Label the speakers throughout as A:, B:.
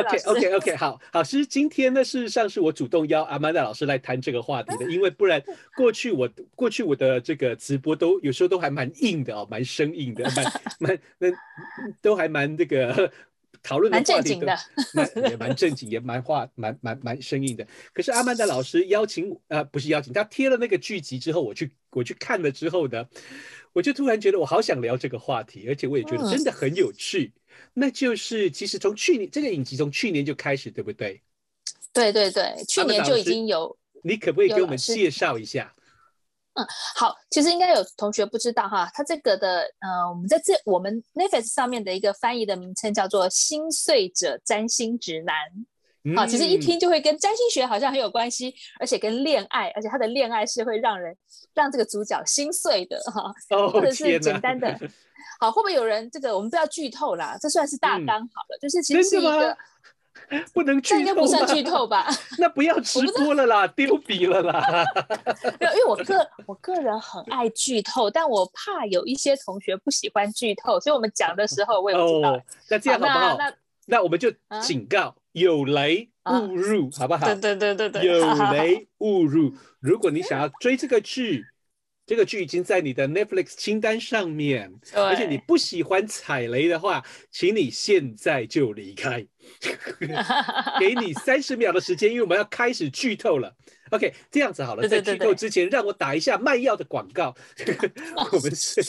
A: OK OK OK，好好，其实今天呢，事实上是我主动邀阿曼达老师来谈这个话题的，因为不然过去我过去我的这个直播都有时候都还蛮硬的哦，蛮生硬的，蛮 蛮那都还蛮这个讨论的话题的，蛮也蛮正经，也蛮话蛮蛮蛮生硬的。可是阿曼达老师邀请呃不是邀请，他贴了那个剧集之后，我去我去看了之后呢，我就突然觉得我好想聊这个话题，而且我也觉得真的很有趣。那就是其实从去年这个影集从去年就开始，对不对？
B: 对对对，去年就已经有。
A: 你可不可以给我们介绍一下？
B: 嗯，好，其实应该有同学不知道哈，它这个的呃，我们在这我们 Netflix 上面的一个翻译的名称叫做《心碎者占星指南》。好，其实一听就会跟占星学好像很有关系，而且跟恋爱，而且他的恋爱是会让人让这个主角心碎的哈，或者是简单的。好，会不会有人这个我们不要剧透啦？这算是大纲好了，嗯、就是其实是一个
A: 不能剧透，
B: 这应该不算剧透吧？
A: 那不要直播了啦，丢笔了啦。
B: 没有，因为我个我个人很爱剧透，但我怕有一些同学不喜欢剧透，所以我们讲的时候我也不知道。
A: 哦、那这样好不好？那那，那我们就警告、啊、有雷勿入，啊、好不好？
B: 对对对对对，
A: 有雷勿入。如果你想要追这个剧。这个剧已经在你的 Netflix 清单上面，而且你不喜欢踩雷的话，请你现在就离开，给你三十秒的时间，因为我们要开始剧透了。OK，这样子好了，在剧透之前，让我打一下卖药的广告。我们是，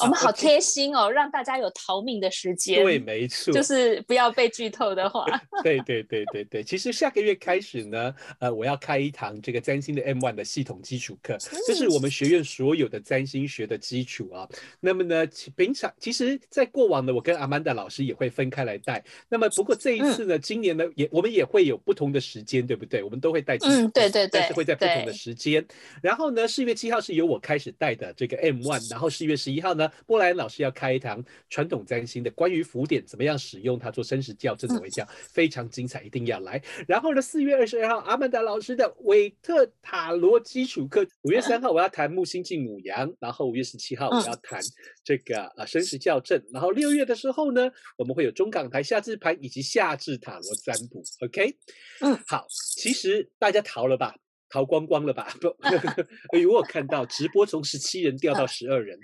B: 我们好贴心哦，让大家有逃命的时间。
A: 对，没错，
B: 就是不要被剧透的话。
A: 对对对对对，其实下个月开始呢，呃，我要开一堂这个占星的 M One 的系统基础课，这是我们学院所有的占星学的基础啊。那么呢，平常其实，在过往呢，我跟阿曼达老师也会分开来带。那么不过这一次呢，今年呢，也我们也会有不同的时间，对不对？我们都会。
B: 嗯，对对对，
A: 但是会在不同的时间。然后呢，四月七号是由我开始带的这个 M One，然后四月十一号呢，波兰老师要开一堂传统占星的关于浮点怎么样使用它做生时校正怎么讲，非常精彩，一定要来。然后呢，四月二十二号阿曼达老师的韦特塔罗基础课，五月三号我要谈木星进母羊，然后五月十七号我要谈这个啊生时校正，然后六月的时候呢，我们会有中港台夏至盘以及夏至塔罗占卜。OK，嗯，好，其实。大家逃了吧，逃光光了吧？不，哎呦，我看到直播从十七人掉到 十二人。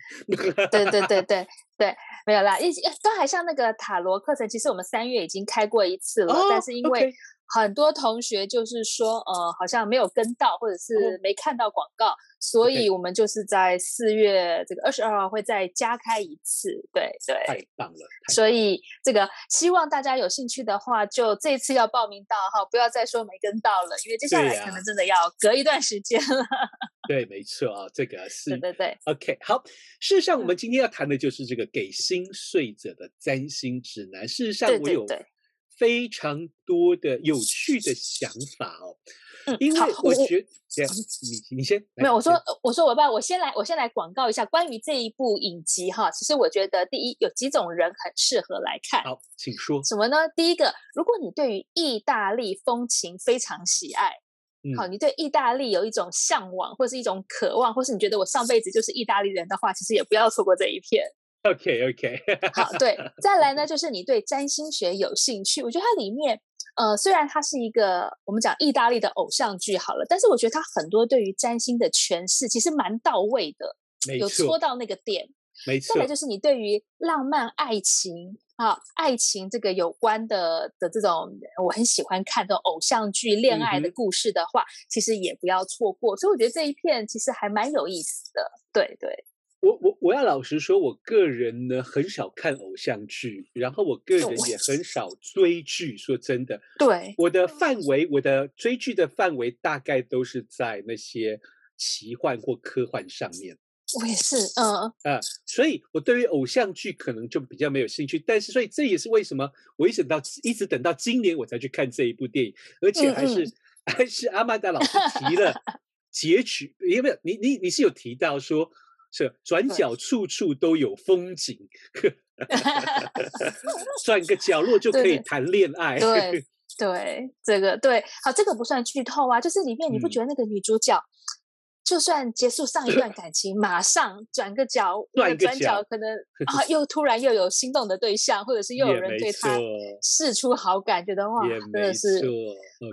B: 对对对对对，没有啦，一都还像那个塔罗课程，其实我们三月已经开过一次了，哦、但是因为。很多同学就是说，呃，好像没有跟到，或者是没看到广告，所以我们就是在四月这个二十二号会再加开一次。对对，
A: 太棒了！
B: 所以这个希望大家有兴趣的话，就这次要报名到哈，不要再说没跟到了，因为接下来可能真的要隔一段时间了。
A: 对，没错啊，这个是
B: 对对对。
A: OK，好。事实上，我们今天要谈的就是这个给心碎者的占星指南。事实上，我有。非常多的有趣的想法哦，嗯，因为我觉得，你你先
B: 没有，我说我说我爸，我先来，我先来广告一下关于这一部影集哈。其实我觉得第一有几种人很适合来看，
A: 好，请。说。
B: 什么呢？第一个，如果你对于意大利风情非常喜爱，嗯，好，你对意大利有一种向往或是一种渴望，或是你觉得我上辈子就是意大利人的话，其实也不要错过这一片。
A: OK OK，
B: 好，对，再来呢，就是你对占星学有兴趣，我觉得它里面，呃，虽然它是一个我们讲意大利的偶像剧好了，但是我觉得它很多对于占星的诠释其实蛮到位的，
A: 没错，
B: 有戳到那个点。
A: 没错。
B: 再来就是你对于浪漫爱情啊，爱情这个有关的的这种，我很喜欢看这种偶像剧恋爱的故事的话，嗯、其实也不要错过。所以我觉得这一片其实还蛮有意思的，对对。
A: 我我我要老实说，我个人呢很少看偶像剧，然后我个人也很 少追剧。说真的，
B: 对
A: 我的范围，我的追剧的范围大概都是在那些奇幻或科幻上面。
B: 我也是，嗯啊、
A: 呃，所以我对于偶像剧可能就比较没有兴趣。但是，所以这也是为什么我一直到一直等到今年我才去看这一部电影，而且还是嗯嗯还是阿曼达老师提了结局，有没有？你你你是有提到说。是转角处处都有风景，转个角落就可以谈恋爱。
B: 对对，对，这个对，好，这个不算剧透啊。就是里面你不觉得那个女主角，就算结束上一段感情，马上转个角，
A: 转个
B: 角，可能 啊，又突然又有心动的对象，或者是又有人对他示出好感，觉得哇，真的是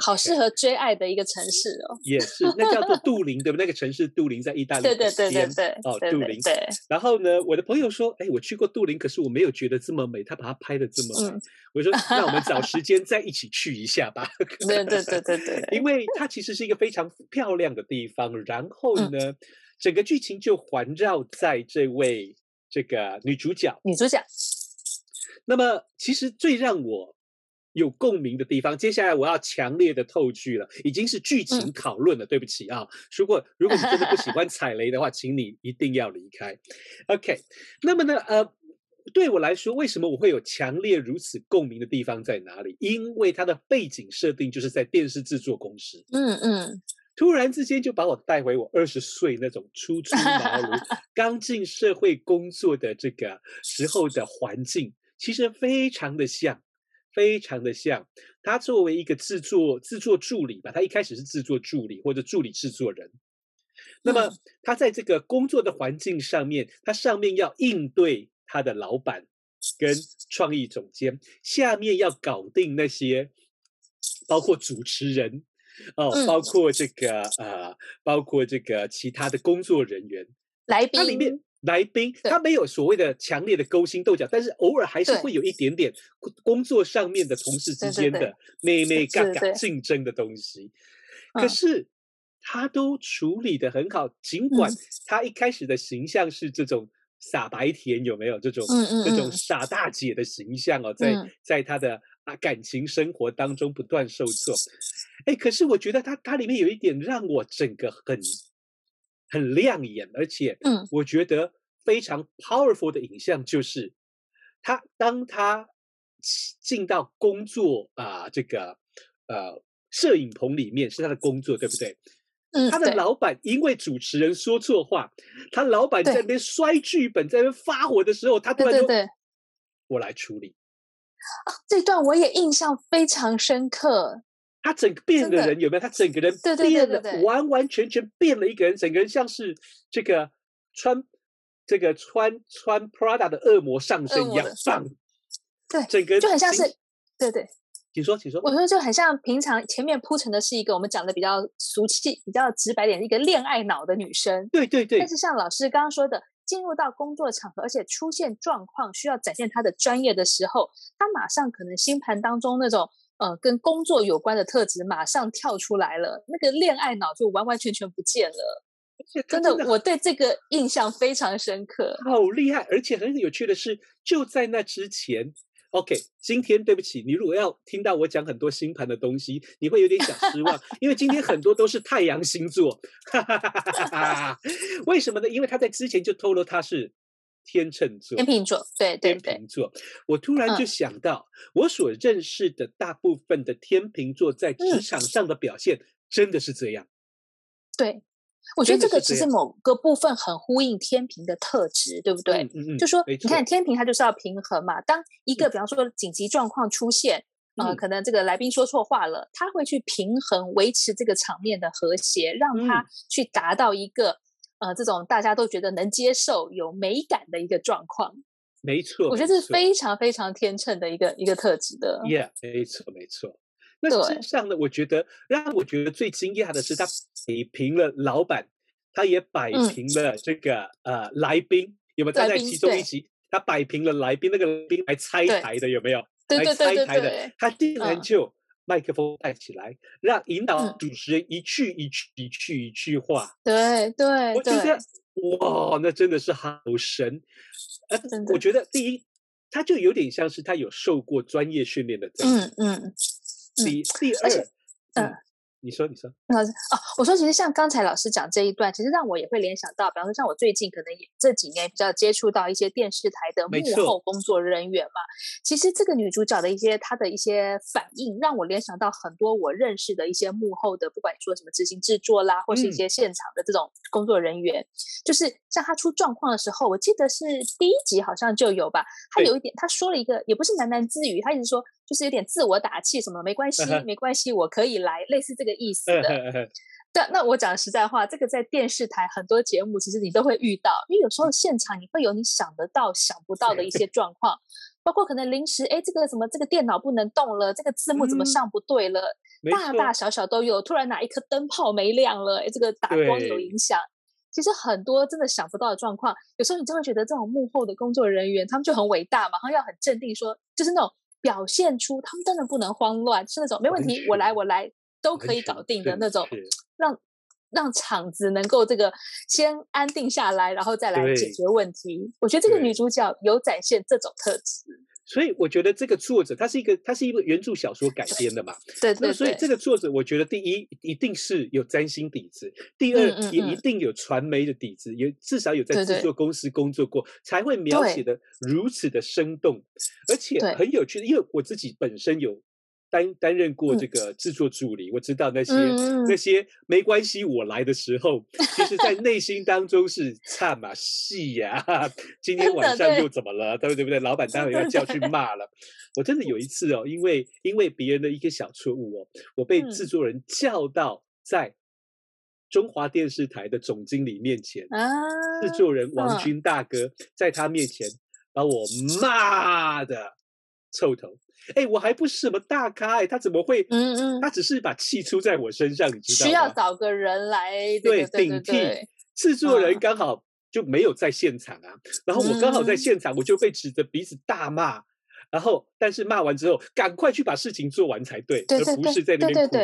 B: 好适合追爱的一个城市哦。
A: 也是，那叫做杜林，对不对？那个城市杜林在意大利。
B: 对对对对对。
A: 哦，杜林。对。然后呢，我的朋友说，哎，我去过杜林，可是我没有觉得这么美，他把它拍的这么美。我说，那我们找 时间再一起去一下吧。
B: 对对对对对。
A: 因为它其实是一个非常漂亮的地方，然后呢。整个剧情就环绕在这位这个女主角。
B: 女主角。
A: 那么，其实最让我有共鸣的地方，接下来我要强烈的透剧了，已经是剧情讨论了。嗯、对不起啊，如果如果你真的不喜欢踩雷的话，请你一定要离开。OK，那么呢，呃，对我来说，为什么我会有强烈如此共鸣的地方在哪里？因为它的背景设定就是在电视制作公司。嗯嗯。突然之间就把我带回我二十岁那种初 出茅庐、刚进社会工作的这个时候的环境，其实非常的像，非常的像。他作为一个制作制作助理吧，他一开始是制作助理或者助理制作人。那么他在这个工作的环境上面，他上面要应对他的老板跟创意总监，下面要搞定那些包括主持人。哦，包括这个、嗯、呃，包括这个其他的工作人员、
B: 来宾，
A: 它里面来宾，他没有所谓的强烈的勾心斗角，但是偶尔还是会有一点点工作上面的同事之间的妹妹嘎嘎竞争的东西。可是他都处理得很好，尽管他一开始的形象是这种傻白甜，有没有？这种嗯嗯嗯。这种傻大姐的形象哦，在在他的。啊，感情生活当中不断受挫，哎，可是我觉得它它里面有一点让我整个很很亮眼，而且，嗯，我觉得非常 powerful 的影像就是，他当他进到工作啊，这个呃摄影棚里面是他的工作，对不对？嗯，他的老板因为主持人说错话，他老板在那边摔剧本，在那边发火的时候，他突然就：“对对对，我来处理。”
B: 啊，这段我也印象非常深刻。
A: 他整个变的人有没有？他整个人变了，完完全全变了一个人，整个人像是这个穿这个穿穿 Prada 的恶魔上身一样，棒。
B: 对，
A: 整个
B: 就很像是，对对。
A: 请说，请说。
B: 我说就很像平常前面铺陈的是一个我们讲的比较俗气、比较直白点的一个恋爱脑的女生。
A: 对对对。
B: 但是像老师刚刚说的。进入到工作场合，而且出现状况需要展现他的专业的时候，他马上可能星盘当中那种呃跟工作有关的特质马上跳出来了，那个恋爱脑就完完全全不见了。真的，我对这个印象非常深刻，
A: 好厉害！而且很有趣的是，就在那之前。OK，今天对不起，你如果要听到我讲很多星盘的东西，你会有点小失望，因为今天很多都是太阳星座。为什么呢？因为他在之前就透露他是天秤座、
B: 天秤座，对对
A: 对，天秤座。我突然就想到，嗯、我所认识的大部分的天秤座在职场上的表现，真的是这样。
B: 嗯、对。我觉得这个其实某个部分很呼应天平的特质，对不对？嗯嗯。就说你看天平，它就是要平衡嘛。当一个比方说紧急状况出现，呃，可能这个来宾说错话了，他会去平衡、维持这个场面的和谐，让他去达到一个呃这种大家都觉得能接受、有美感的一个状况。
A: 没错，
B: 我觉得这是非常非常天秤的一个一个特质的。
A: Yeah，没错，没错。那实上呢，我觉得让我觉得最惊讶的是，他 摆平了老板，他也摆平了这个、嗯、呃来宾，有没有？他在其中一集，他摆平了来宾，那个来宾来拆台的，有没有？
B: 对对对对对，
A: 还拆台的，他竟然就麦克风带起来，嗯、让引导主持人一句一句一句一句话。
B: 对对，
A: 我觉得哇，那真的是好神。呃，我觉得第一，他就有点像是他有受过专业训练的这样。嗯嗯。第第二，嗯。你说，你说，
B: 老师哦，我说，其实像刚才老师讲这一段，其实让我也会联想到，比方说，像我最近可能也这几年比较接触到一些电视台的幕后工作人员嘛。其实这个女主角的一些她的一些反应，让我联想到很多我认识的一些幕后的，不管你说什么执行制作啦，或是一些现场的这种工作人员，嗯、就是像她出状况的时候，我记得是第一集好像就有吧，她有一点，她说了一个，也不是喃喃自语，她一直说。就是有点自我打气，什么没关系，没关系，我可以来，类似这个意思的。对，那我讲实在话，这个在电视台很多节目，其实你都会遇到，因为有时候现场你会有你想得到、想不到的一些 状况，包括可能临时，哎，这个什么，这个电脑不能动了，这个字幕怎么上不对了，嗯、大大小小都有。突然哪一颗灯泡没亮了，哎，这个打光有影响。其实很多真的想不到的状况，有时候你就会觉得这种幕后的工作人员，他们就很伟大嘛，然后要很镇定说，就是那种表现出他们真的不能慌乱，是那种没问题，我来我来。都可以搞定的那种，让让场子能够这个先安定下来，然后再来解决问题。我觉得这个女主角有展现这种特质。
A: 所以我觉得这个作者他是一个，他是一个原著小说改编的嘛。
B: 对对，对。
A: 所以这个作者，我觉得第一一定是有占星底子，第二
B: 嗯嗯嗯
A: 也一定有传媒的底子，也至少有在制作公司工作过，对对才会描写的如此的生动，而且很有趣。因为我自己本身有。担担任过这个制作助理，嗯、我知道那些、嗯、那些没关系。我来的时候，其实在内心当中是差嘛戏呀，今天晚上又怎么了？对不对？老板待会要叫去骂了。我真的有一次哦，因为因为别人的一个小错误哦，我被制作人叫到在中华电视台的总经理面前，啊、制作人王军大哥在他面前把我骂的臭头。哎，我还不是什么大咖哎，他怎么会？嗯嗯，他只是把气出在我身上，你知道吗？
B: 需要找个人来
A: 对顶替。制作人刚好就没有在现场啊，然后我刚好在现场，我就被指着鼻子大骂，然后但是骂完之后，赶快去把事情做完才对，而不是在那边哭。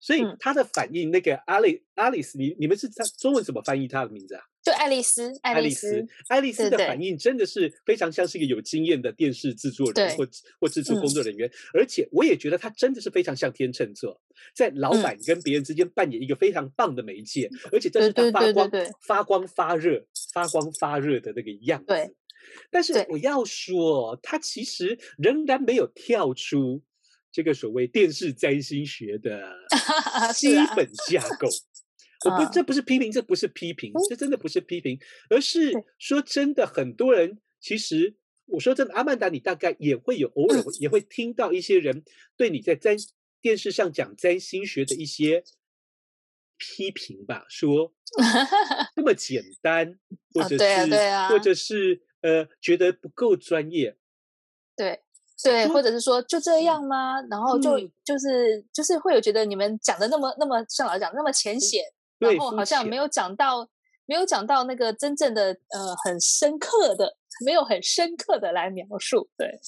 A: 所以他的反应，那个阿丽阿丽丝，你你们是他中文怎么翻译他的名字啊？
B: 就爱丽丝，爱丽丝，
A: 爱丽丝的反应真的是非常像是一个有经验的电视制作人或或制作工作人员，而且我也觉得他真的是非常像天秤座，在老板跟别人之间扮演一个非常棒的媒介，而且这是他发光发光发热发光发热的那个样子。但是我要说，他其实仍然没有跳出这个所谓电视占星学的 基本架构。我不，这不是批评，这不是批评，这真的不是批评，而是说真的，很多人其实，我说真的，阿曼达，你大概也会有偶尔也会听到一些人对你在占电视上讲占星学的一些批评吧，说 那么简单，或者是
B: 对啊对啊，
A: 或者是呃觉得不够专业，
B: 对对，或者是说就这样吗？然后就就是就是会有觉得你们讲的那么那么像老师讲那么浅显。然后好像没有讲到，没有讲到那个真正的呃很深刻的，没有很深刻的来描述。对，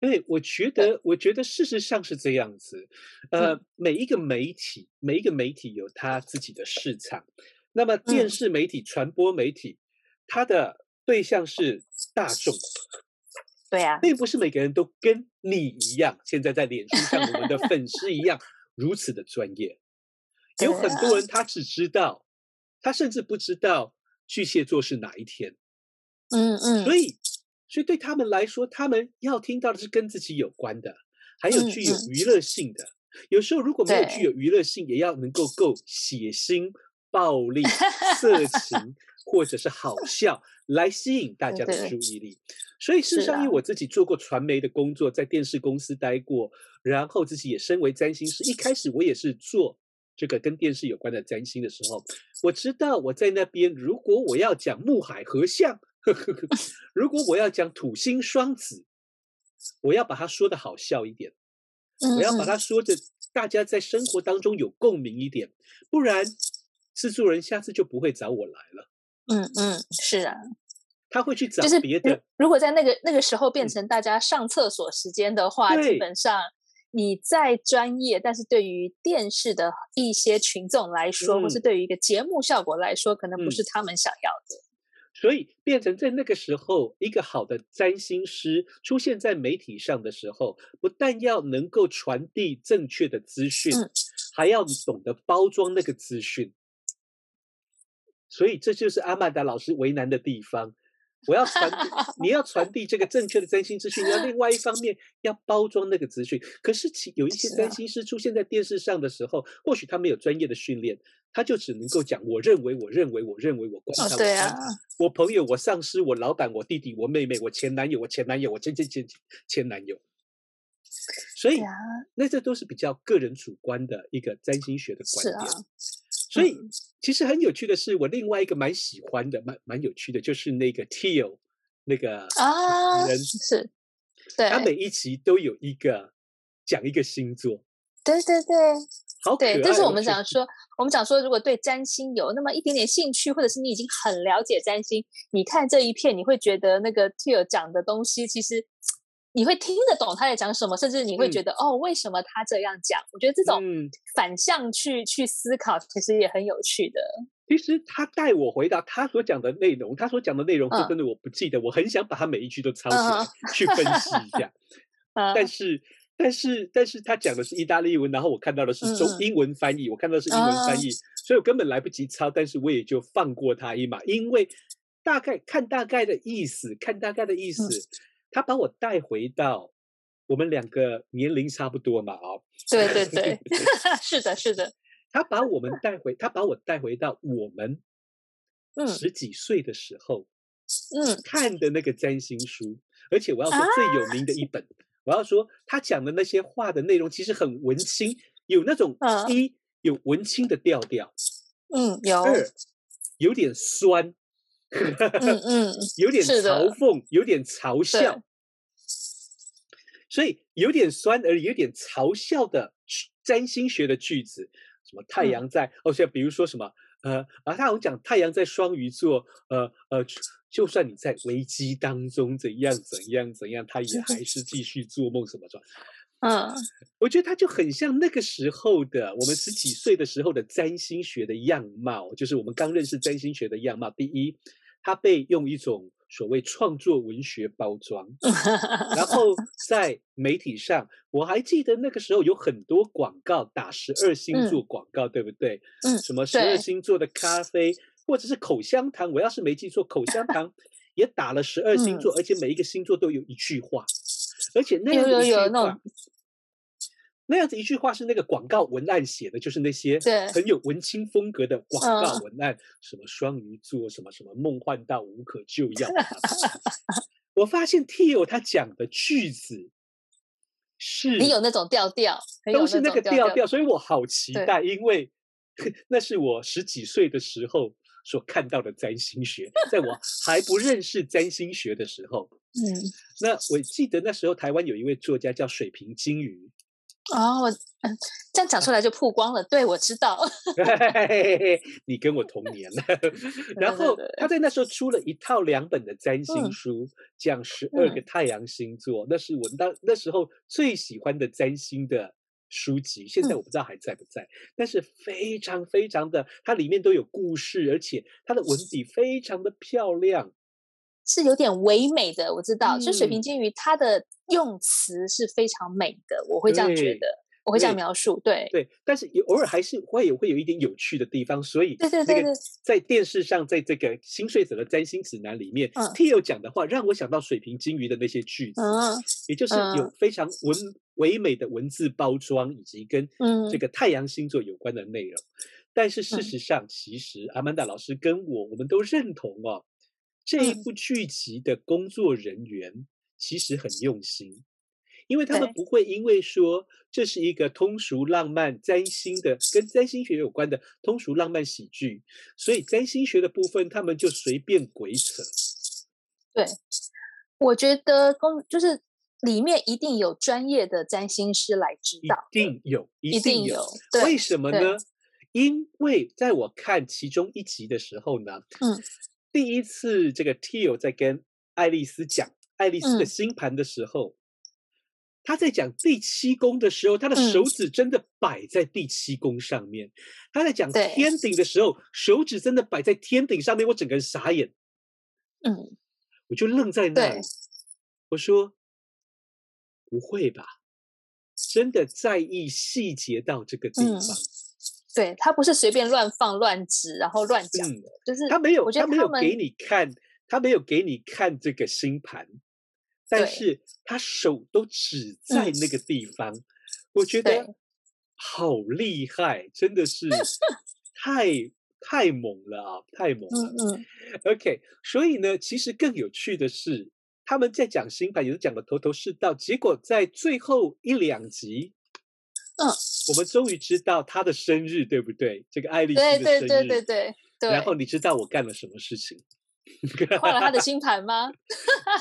A: 对，我觉得，我觉得事实上是这样子。呃，嗯、每一个媒体，每一个媒体有它自己的市场。那么电视媒体、嗯、传播媒体，它的对象是大众。
B: 对呀、啊，
A: 并不是每个人都跟你一样，现在在脸书上我们的粉丝一样如此的专业。有很多人，他只知道，他甚至不知道巨蟹座是哪一天。
B: 嗯嗯。
A: 所以，所以对他们来说，他们要听到的是跟自己有关的，还有具有娱乐性的。有时候如果没有具有娱乐性，也要能够够血腥、暴力、色情，或者是好笑，来吸引大家的注意力。所以，事实上，因为我自己做过传媒的工作，在电视公司待过，然后自己也身为占星师，一开始我也是做。这个跟电视有关的占星的时候，我知道我在那边，如果我要讲木海合相，呵呵呵，如果我要讲土星双子，我要把它说的好笑一点，我要把它说的大家在生活当中有共鸣一点，不然制作人下次就不会找我来了。
B: 嗯嗯，是啊，
A: 他会去找别的。
B: 如果在那个那个时候变成大家上厕所时间的话，嗯、基本上。你再专业，但是对于电视的一些群众来说，嗯、或是对于一个节目效果来说，可能不是他们想要的。
A: 所以变成在那个时候，一个好的占星师出现在媒体上的时候，不但要能够传递正确的资讯，嗯、还要懂得包装那个资讯。所以这就是阿曼达老师为难的地方。我要传，你要传递这个正确的占星资讯，要另外一方面要包装那个资讯。可是其有一些占星师出现在电视上的时候，或许他没有专业的训练，他就只能够讲我认为，我认为，我认为，我观察，
B: 对啊，
A: 我朋友，我上司，我老板，我弟弟，我妹妹，我前男友，我前男友，我前前前前男友。所以，那这都是比较个人主观的一个占星学的观点。所以其实很有趣的是，我另外一个蛮喜欢的、蛮蛮有趣的，就是那个 Teal 那个
B: 啊，是，对，
A: 他每一集都有一个讲一个星座，
B: 对对对，
A: 好。
B: 对，这是我们想说，我们想说，如果对占星有那么一点点兴趣，或者是你已经很了解占星，你看这一片，你会觉得那个 Teal 讲的东西其实。你会听得懂他在讲什么，甚至你会觉得、嗯、哦，为什么他这样讲？我觉得这种反向去、嗯、去思考，其实也很有趣的。
A: 其实他带我回答他所讲的内容，他所讲的内容是真的我不记得，嗯、我很想把他每一句都抄起来、嗯、去分析一下。嗯、但是，但是，但是他讲的是意大利文，然后我看到的是中英文翻译，嗯、我看到的是英文翻译，嗯、所以我根本来不及抄，但是我也就放过他一马，因为大概看大概的意思，看大概的意思。嗯他把我带回到我们两个年龄差不多嘛，哦，
B: 对对对，是的，是的。
A: 他把我们 带回，他把我带回到我们十几岁的时候，嗯，看的那个占星书，而且我要说最有名的一本，我要说他讲的那些话的内容其实很文青，有那种一有文青的调调，
B: 嗯，有
A: 二有点酸。
B: 嗯嗯，
A: 有点嘲讽，有点嘲笑，所以有点酸而有点嘲笑的占星学的句子，什么太阳在，哦，像比如说什么，呃，啊，他好像讲太阳在双鱼座，呃呃，就算你在危机当中怎样怎样怎样，他也还是继续做梦什么的。嗯，我觉得他就很像那个时候的我们十几岁的时候的占星学的样貌，就是我们刚认识占星学的样貌。第一，他被用一种所谓创作文学包装，然后在媒体上，我还记得那个时候有很多广告打十二星座广告，嗯、对不对？嗯，什么十二星座的咖啡，或者是口香糖，我要是没记错，口香糖 也打了十二星座，嗯、而且每一个星座都有一句话，而且那个一句话。那样子一句话是那个广告文案写的，就是那些很有文青风格的 广告文案，什么双鱼座，什么什么梦幻到无可救药。我发现 Teal 他讲的句子是，
B: 你有那种调调，
A: 都是那个调调，所以我好期待，因为那是我十几岁的时候所看到的占星学，在我还不认识占星学的时候，嗯，那我记得那时候台湾有一位作家叫水瓶金鱼。
B: 哦，我嗯，这样讲出来就曝光了。对，我知道，
A: 你跟我同年了。然后他在那时候出了一套两本的占星书，讲十二个太阳星座，那是我当那时候最喜欢的占星的书籍。现在我不知道还在不在，但是非常非常的，它里面都有故事，而且它的文笔非常的漂亮。
B: 是有点唯美的，我知道。就水平金鱼，它的用词是非常美的，我会这样觉得，我会这样描述。对
A: 对，但是偶尔还是会有会有一点有趣的地方，所以对对对，在电视上，在这个《新睡者的占星指南》里面，Tio、嗯讲的话让我想到水平金鱼的那些句子，也就是有非常文唯美的文字包装，以及跟这个太阳星座有关的内容。但是事实上，其实阿曼达老师跟我，我们都认同哦。这一部剧集的工作人员其实很用心，因为他们不会因为说这是一个通俗浪漫占星的，跟占星学有关的通俗浪漫喜剧，所以占星学的部分他们就随便鬼扯。
B: 对，我觉得工就是里面一定有专业的占星师来指导，
A: 一定有，一定有。为什么呢？因为在我看其中一集的时候呢，嗯。第一次，这个 Teal 在跟爱丽丝讲爱丽丝的星盘的时候，嗯、他在讲第七宫的时候，他的手指真的摆在第七宫上面。嗯、他在讲天顶的时候，手指真的摆在天顶上面，我整个人傻眼。嗯，我就愣在那里。我说：“不会吧？真的在意细节到这个地方？”嗯
B: 对，他不是随便乱放乱指，然后乱讲就是
A: 他没有，他没有给你看，他没有给你看这个星盘，但是他手都指在那个地方，嗯、我觉得好厉害，真的是 太太猛了啊，太猛了。嗯嗯、OK，所以呢，其实更有趣的是，他们在讲星盘也是讲的头头是道，结果在最后一两集。
B: 嗯，
A: 我们终于知道他的生日，对不对？这个爱丽丝的生日，
B: 对对对对对对。
A: 然后你知道我干了什么事情？
B: 换了他的星盘吗？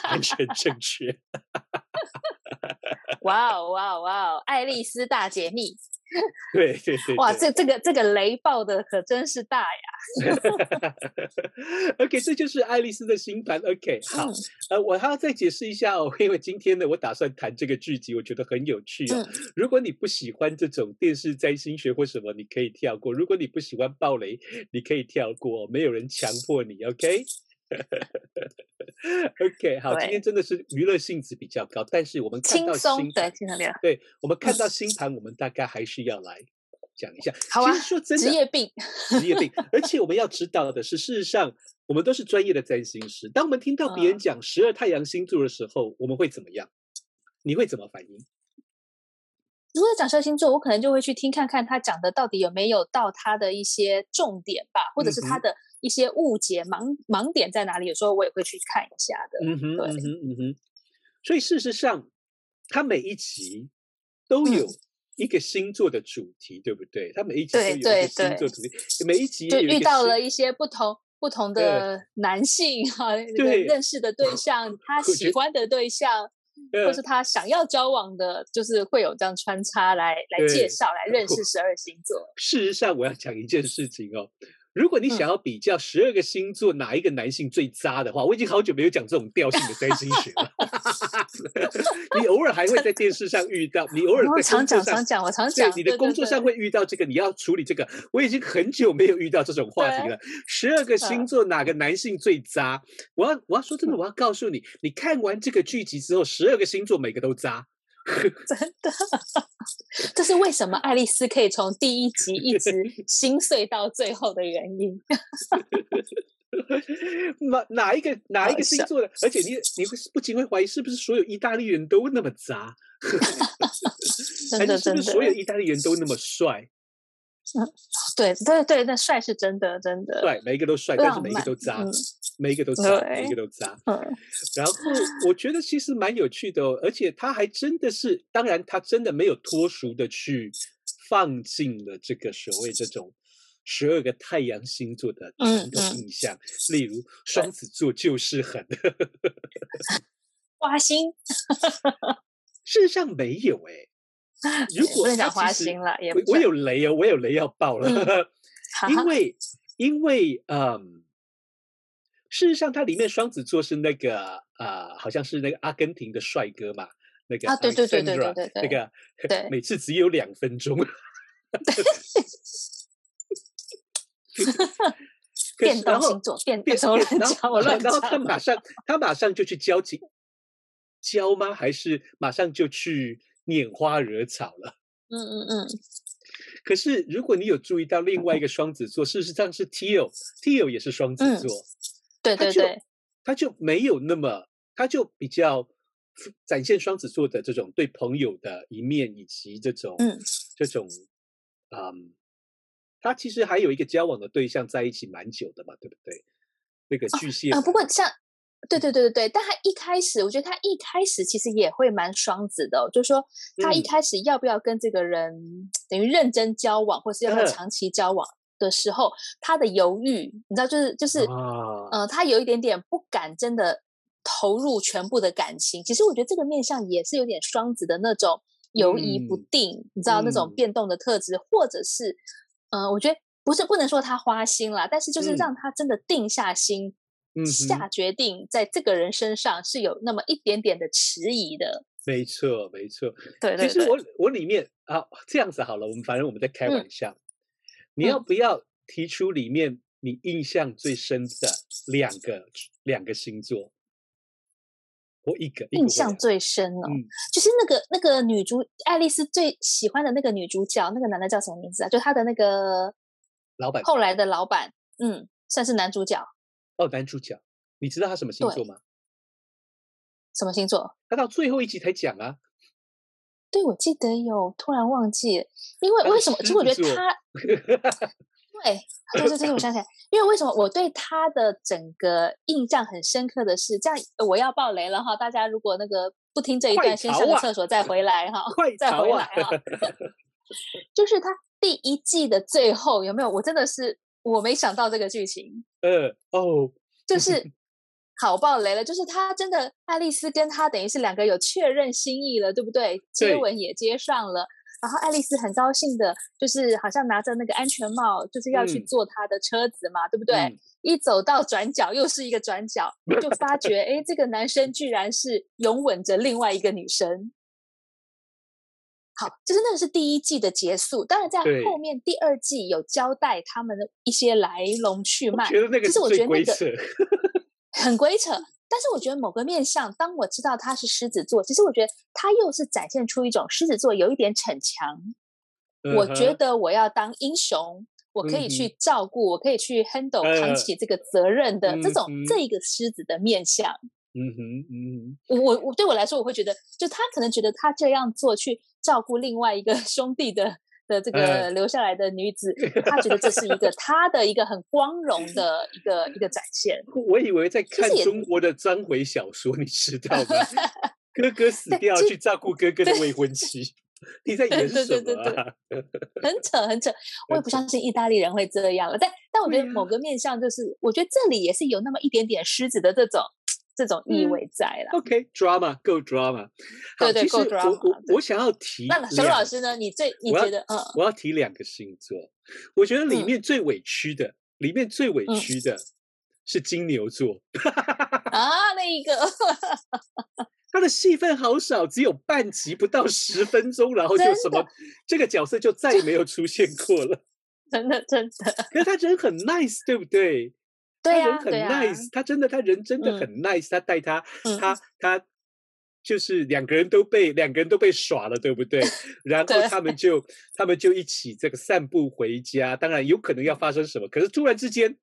A: 完全正确。
B: 哇哦哇哦哇哦！爱丽丝大解密。
A: 对对对，对，
B: 哇，这这个这个雷爆的可真是大呀
A: ！OK，这就是爱丽丝的星盘。OK，好，嗯、呃，我还要再解释一下哦，因为今天呢，我打算谈这个剧集，我觉得很有趣哦。嗯、如果你不喜欢这种电视占星学或什么，你可以跳过；如果你不喜欢暴雷，你可以跳过，没有人强迫你。OK。OK，好，今天真的是娱乐性质比较高，但是我们看到星盘，对，我们看到星 盘，我们大概还是要来讲一下。
B: 好啊，
A: 其实说真的，
B: 职业病，
A: 职业病。而且我们要知道的是，事实上，我们都是专业的占星师。当我们听到别人讲十二太阳星座的时候，我们会怎么样？你会怎么反应？
B: 如果讲十二星座，我可能就会去听看看他讲的到底有没有到他的一些重点吧，或者是他的一些误解、嗯、盲盲点在哪里。有时候我也会去看一下的。
A: 嗯哼，对，嗯哼，嗯哼。所以事实上，他每一集都有一个星座的主题，嗯、对不对？他每一集都有一个星座主题，每一集
B: 就遇到了一些不同不同的男性 哈，对，认识的对象，他喜欢的对象。或是他想要交往的，就是会有这样穿插来来介绍，来 认识十二星座。
A: 事实上，我要讲一件事情哦。如果你想要比较十二个星座哪一个男性最渣的话，嗯、我已经好久没有讲这种调性的占星学了。你偶尔还会在电视上遇到，你偶尔在
B: 常讲常讲，我常讲。
A: 对，你的工作上会遇到这个，你要处理这个。我已经很久没有遇到这种话题了。十二个星座哪个男性最渣？我要我要说真的，我要告诉你，你看完这个剧集之后，十二个星座每个都渣。
B: 真的，这是为什么爱丽丝可以从第一集一直心碎到最后的原因。
A: 哪哪一个哪一个星座的？而且你你会不禁会怀疑，是不是所有意大利人都那么渣？
B: 真的，
A: 是不是所有意大利人都那么帅？
B: 嗯对对对，那帅是真的，真的
A: 帅，每一个都帅，但是每一个都渣。每一个都渣，每一个都渣。嗯，然后我觉得其实蛮有趣的哦，而且他还真的是，当然他真的没有脱俗的去放进了这个所谓这种十二个太阳星座的传统印象，嗯嗯、例如双子座就是很
B: 花心。
A: 事实上没有哎，如果
B: 讲花心了，也
A: 我有雷哦，我有雷要爆了，嗯、因为因为嗯。事实上，它里面双子座是那个呃，好像是那个阿根廷的帅哥嘛，那个
B: 啊，对对对对对对，
A: 那个对，每次只有两分钟，
B: 变动星座，变变成然
A: 后然后他马上他马上就去交情，交吗？还是马上就去拈花惹草了？
B: 嗯嗯嗯。
A: 可是如果你有注意到另外一个双子座，事实上是 Tio Tio 也是双子座。
B: 对对对，
A: 他就没有那么，他就比较展现双子座的这种对朋友的一面，以及这种、嗯、这种，嗯，他其实还有一个交往的对象在一起蛮久的嘛，对不对？那个巨蟹啊、
B: 哦呃，不过像，对对对对对，但他一开始，我觉得他一开始其实也会蛮双子的、哦，就是说他一开始要不要跟这个人、嗯、等于认真交往，或是要不要长期交往？嗯的时候，他的犹豫，你知道，就是就是，啊、呃，他有一点点不敢真的投入全部的感情。其实我觉得这个面相也是有点双子的那种犹疑不定，嗯、你知道那种变动的特质，嗯、或者是，嗯、呃，我觉得不是不能说他花心啦，但是就是让他真的定下心，嗯、下决定在这个人身上是有那么一点点的迟疑的。
A: 没错，没错。
B: 对，对，对，
A: 其实我我里面啊，这样子好了，我们反正我们在开玩笑。嗯你要不要提出里面你印象最深的两个、嗯、两个星座？我一个
B: 印象最深哦，嗯、就是那个那个女主爱丽丝最喜欢的那个女主角，那个男的叫什么名字啊？就他的那个
A: 老板，
B: 后来的老板，嗯，算是男主角。
A: 哦，男主角，你知道他什么星座吗？
B: 什么星座？
A: 他到最后一集才讲啊。
B: 对，我记得有，突然忘记了，因为为什么？其实我觉得他，对，就是就是，我想起来，因为为什么我对他的整个印象很深刻的是，这样我要爆雷了哈，大家如果那个不听这一段，先上个厕所再回来哈，再回来哈。就是他第一季的最后有没有？我真的是我没想到这个剧情。
A: 呃哦，
B: 就是好爆雷了，就是他真的爱丽丝跟他等于是两个有确认心意了，对不对？接吻也接上了。然后爱丽丝很高兴的，就是好像拿着那个安全帽，就是要去坐他的车子嘛，嗯、对不对？嗯、一走到转角，又是一个转角，就发觉，哎，这个男生居然是拥吻着另外一个女生。好，就是那个是第一季的结束。当然，在后面第二季有交代他们的一些来龙去脉。
A: 觉得那个
B: 很鬼扯。但是我觉得某个面相，当我知道他是狮子座，其实我觉得他又是展现出一种狮子座有一点逞强。Uh. 我觉得我要当英雄，我可以去照顾，uh. 我可以去 handle 扛起这个责任的这种、uh. 这一个狮子的面相。嗯哼嗯哼，我我对我来说，我会觉得，就他可能觉得他这样做去照顾另外一个 兄弟的。的这个留下来的女子，她觉得这是一个她的一个很光荣的一个一个展现。
A: 我以为在看中国的章回小说，你知道吗？哥哥死掉去照顾哥哥的未婚妻，你在演什么啊？
B: 很扯很扯，我也不相信意大利人会这样了。但但我觉得某个面向就是，我觉得这里也是有那么一点点狮子的这种。这种意味在了。
A: 嗯、OK，drama，够 drama。
B: 对对，够 drama。
A: 我我我想要提，
B: 那小老师呢？你最你觉得？嗯，
A: 我要提两个星座。我觉得里面最委屈的，嗯、里面最委屈的是金牛座。
B: 啊，那一个，
A: 他的戏份好少，只有半集，不到十分钟，然后就什么，的这个角色就再也没有出现过了。
B: 真的，真的。
A: 可是他人很 nice，对不对？他人很 nice，他真的，他人真的很 nice。他带他，他他就是两个人都被两个人都被耍了，对不对？然后他们就他们就一起这个散步回家。当然有可能要发生什么，可是突然之间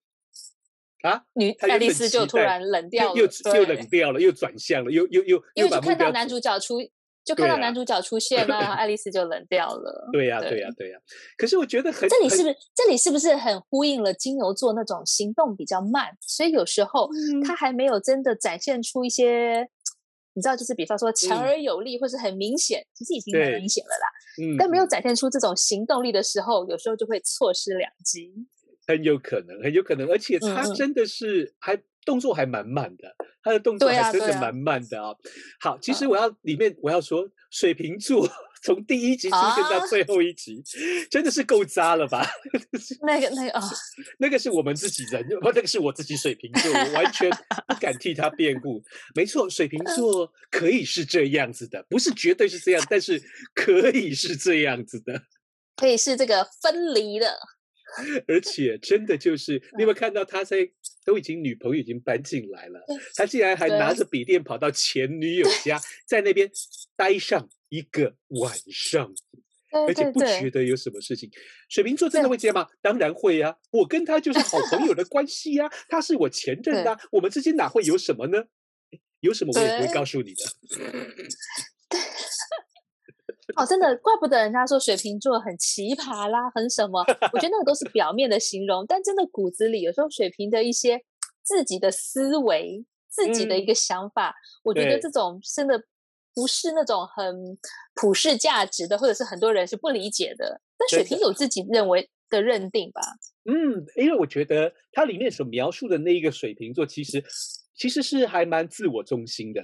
A: 啊，
B: 女爱丽丝就突然冷掉了，
A: 又又冷掉了，又转向了，又又又
B: 又把看到男主角出。就看到男主角出 现了，然后爱丽丝就冷掉了。
A: 对呀，对呀，对呀。可是我觉得很
B: 这里是不是这里是不是很呼应了金牛座那种行动比较慢，所以有时候他还没有真的展现出一些，你知道，就是比方说强而有力，或是很明显，其实已经很明显了啦。嗯，但没有展现出这种行动力的时候，有时候就会错失良机。
A: 很有可能，很有可能，而且他真的是还。动作还蛮慢的，他的动作还真的蛮慢的啊、哦。好，其实我要里面我要说，水瓶座从第一集出现到最后一集，啊、真的是够渣了吧？
B: 那个那个啊，
A: 那个是我们自己人，不，那个是我自己水瓶座，我完全不敢替他辩护。没错，水瓶座可以是这样子的，不是绝对是这样，但是可以是这样子的，
B: 可以是这个分离的。
A: 而且真的就是，你有没有看到他在都已经女朋友已经搬进来了，他竟然还拿着笔电跑到前女友家，在那边待上一个晚上，而且不觉得有什么事情。水瓶座真的会这样吗？当然会啊，我跟他就是好朋友的关系呀，他是我前任啊，我们之间哪会有什么呢？有什么我也不会告诉你的。
B: 哦，真的，怪不得人家说水瓶座很奇葩啦，很什么？我觉得那个都是表面的形容，但真的骨子里有时候水瓶的一些自己的思维、自己的一个想法，嗯、我觉得这种真的不是那种很普世价值的，或者是很多人是不理解的。但水瓶有自己认为的认定吧？
A: 嗯，因为我觉得它里面所描述的那一个水瓶座，其实其实是还蛮自我中心的。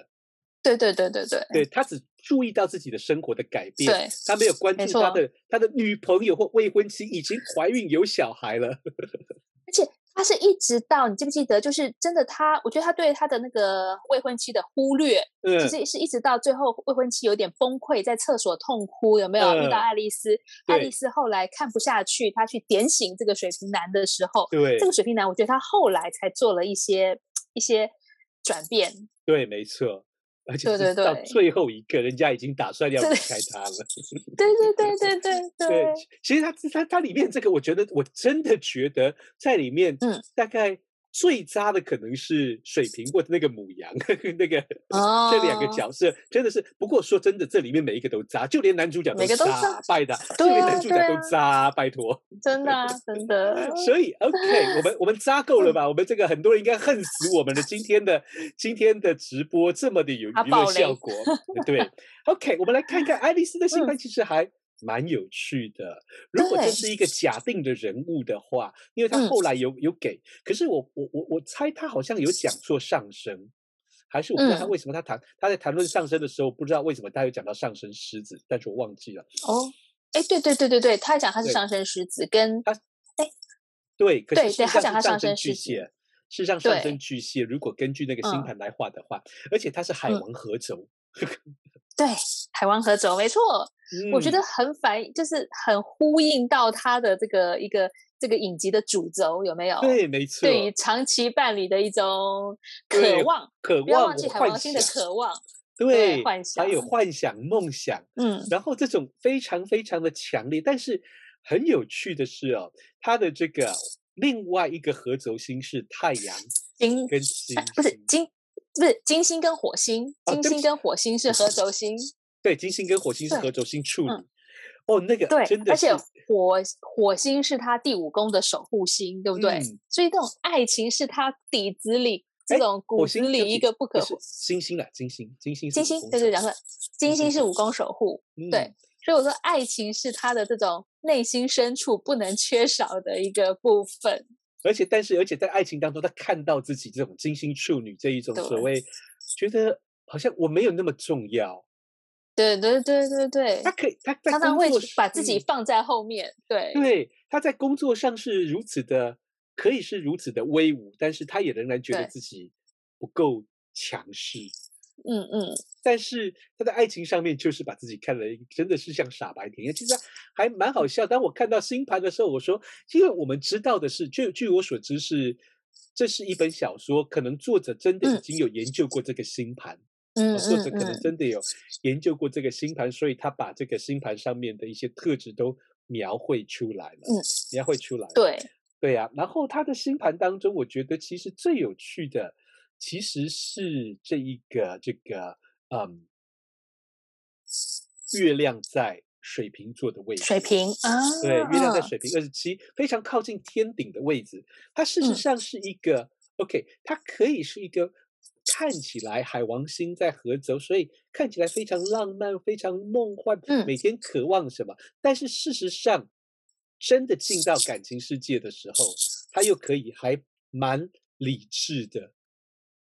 B: 对对对对对，
A: 对他只注意到自己的生活的改变，对他没有关注他的他的女朋友或未婚妻已经怀孕有小孩了，
B: 而且他是一直到你记不记得，就是真的他，我觉得他对他的那个未婚妻的忽略，嗯，其实是一直到最后未婚妻有点崩溃，在厕所痛哭，有没有、嗯、遇到爱丽丝？爱丽丝后来看不下去，他去点醒这个水瓶男的时候，对这个水瓶男，我觉得他后来才做了一些一些转变，
A: 对，没错。而且是到最后一个，人家已经打算要离开他了。
B: 对对对对对 对。对，
A: 其实他他他里面这个，我觉得我真的觉得在里面，嗯，大概。最渣的可能是水瓶或者那个母羊，那个、oh. 这两个角色真的是。不过说真的，这里面每一个都渣，就连男主角都渣，拜的，就连男主角都渣，拜托。
B: 真的、啊，真的。
A: 所以，OK，我们我们渣够了吧？我们这个很多人应该恨死我们的今天的今天的直播这么的有娱乐效果，对。OK，我们来看看爱丽丝的星盘，其实还蛮有趣的。如果这是一个假定的人物的话，因为他后来有有给，可是我我我我猜他好像有讲错上升，还是我不知道他为什么他谈他在谈论上升的时候，不知道为什么他有讲到上升狮子，但是我忘记了。
B: 哦，哎，对对对对对，他讲他是上升狮子，跟他哎，
A: 对，
B: 对对，他讲他上升巨蟹，
A: 事实上上升巨蟹，如果根据那个星盘来画的话，而且他是海王合轴。
B: 对，海王合轴没错，嗯、我觉得很反，就是很呼应到他的这个一个这个影集的主轴，有没有？
A: 对，没错。
B: 对于长期伴侣的一种渴望，
A: 渴望，
B: 不要忘记海王星的渴望，
A: 对，对幻想，还有幻想、梦想，嗯，然后这种非常非常的强烈。但是很有趣的是哦，他的这个另外一个合轴星是太阳
B: 金
A: 跟星、
B: 啊，不是金。不是金星跟火星，金星跟火星是合轴星。
A: 对，金星跟火星是合轴星处女。哦，那个
B: 对，
A: 真的，
B: 而且火火星是他第五宫的守护星，对不对？所以这种爱情是他底子里这种骨子里一个不可。
A: 金星了，金星，金星，
B: 金星，对对，然后金星是五宫守护，对，所以我说爱情是他的这种内心深处不能缺少的一个部分。
A: 而且，但是，而且在爱情当中，他看到自己这种金星处女这一种所谓，觉得好像我没有那么重要。
B: 对对对对对，
A: 他可以，他
B: 常常会把自己放在后面。对
A: 对，他在工作上是如此的，可以是如此的威武，但是他也仍然觉得自己不够强势。
B: 嗯嗯，
A: 但是他在爱情上面就是把自己看了，真的是像傻白甜。其实还蛮好笑。当我看到星盘的时候，我说，因为我们知道的是，据据我所知是，这是一本小说，可能作者真的已经有研究过这个星盘。嗯，作者可能真的有研究过这个星盘，所以他把这个星盘上面的一些特质都描绘出来了。嗯，描绘出来了。
B: 对，
A: 对呀。然后他的星盘当中，我觉得其实最有趣的。其实是这一个这个嗯，月亮在水瓶座的位置，
B: 水瓶啊，
A: 对，月亮在水瓶二十七，非常靠近天顶的位置。它事实上是一个、嗯、OK，它可以是一个看起来海王星在合轴，所以看起来非常浪漫、非常梦幻，嗯，每天渴望什么。但是事实上，真的进到感情世界的时候，他又可以还蛮理智的。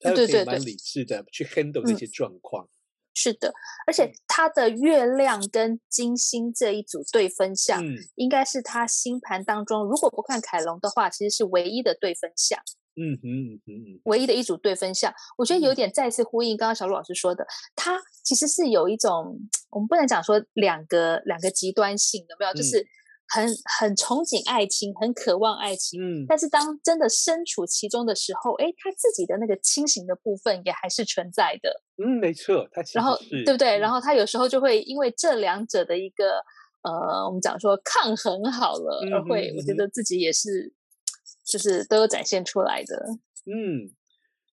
A: 他又可以，蛮理智的去 handle 那些状况。
B: 是的，而且他的月亮跟金星这一组对分相，嗯、应该是他星盘当中，如果不看凯龙的话，其实是唯一的对分相。
A: 嗯哼嗯哼，
B: 唯一的一组对分项，我觉得有点再次呼应刚刚小鹿老师说的，他其实是有一种，我们不能讲说两个两个极端性，有没有？就是。很很憧憬爱情，很渴望爱情，嗯，但是当真的身处其中的时候，哎，他自己的那个清醒的部分也还是存在的，
A: 嗯，没错，他其实
B: 然后对不对？然后他有时候就会因为这两者的一个呃，我们讲说抗衡好了，嗯、而会我觉得自己也是，就是都有展现出来的，
A: 嗯，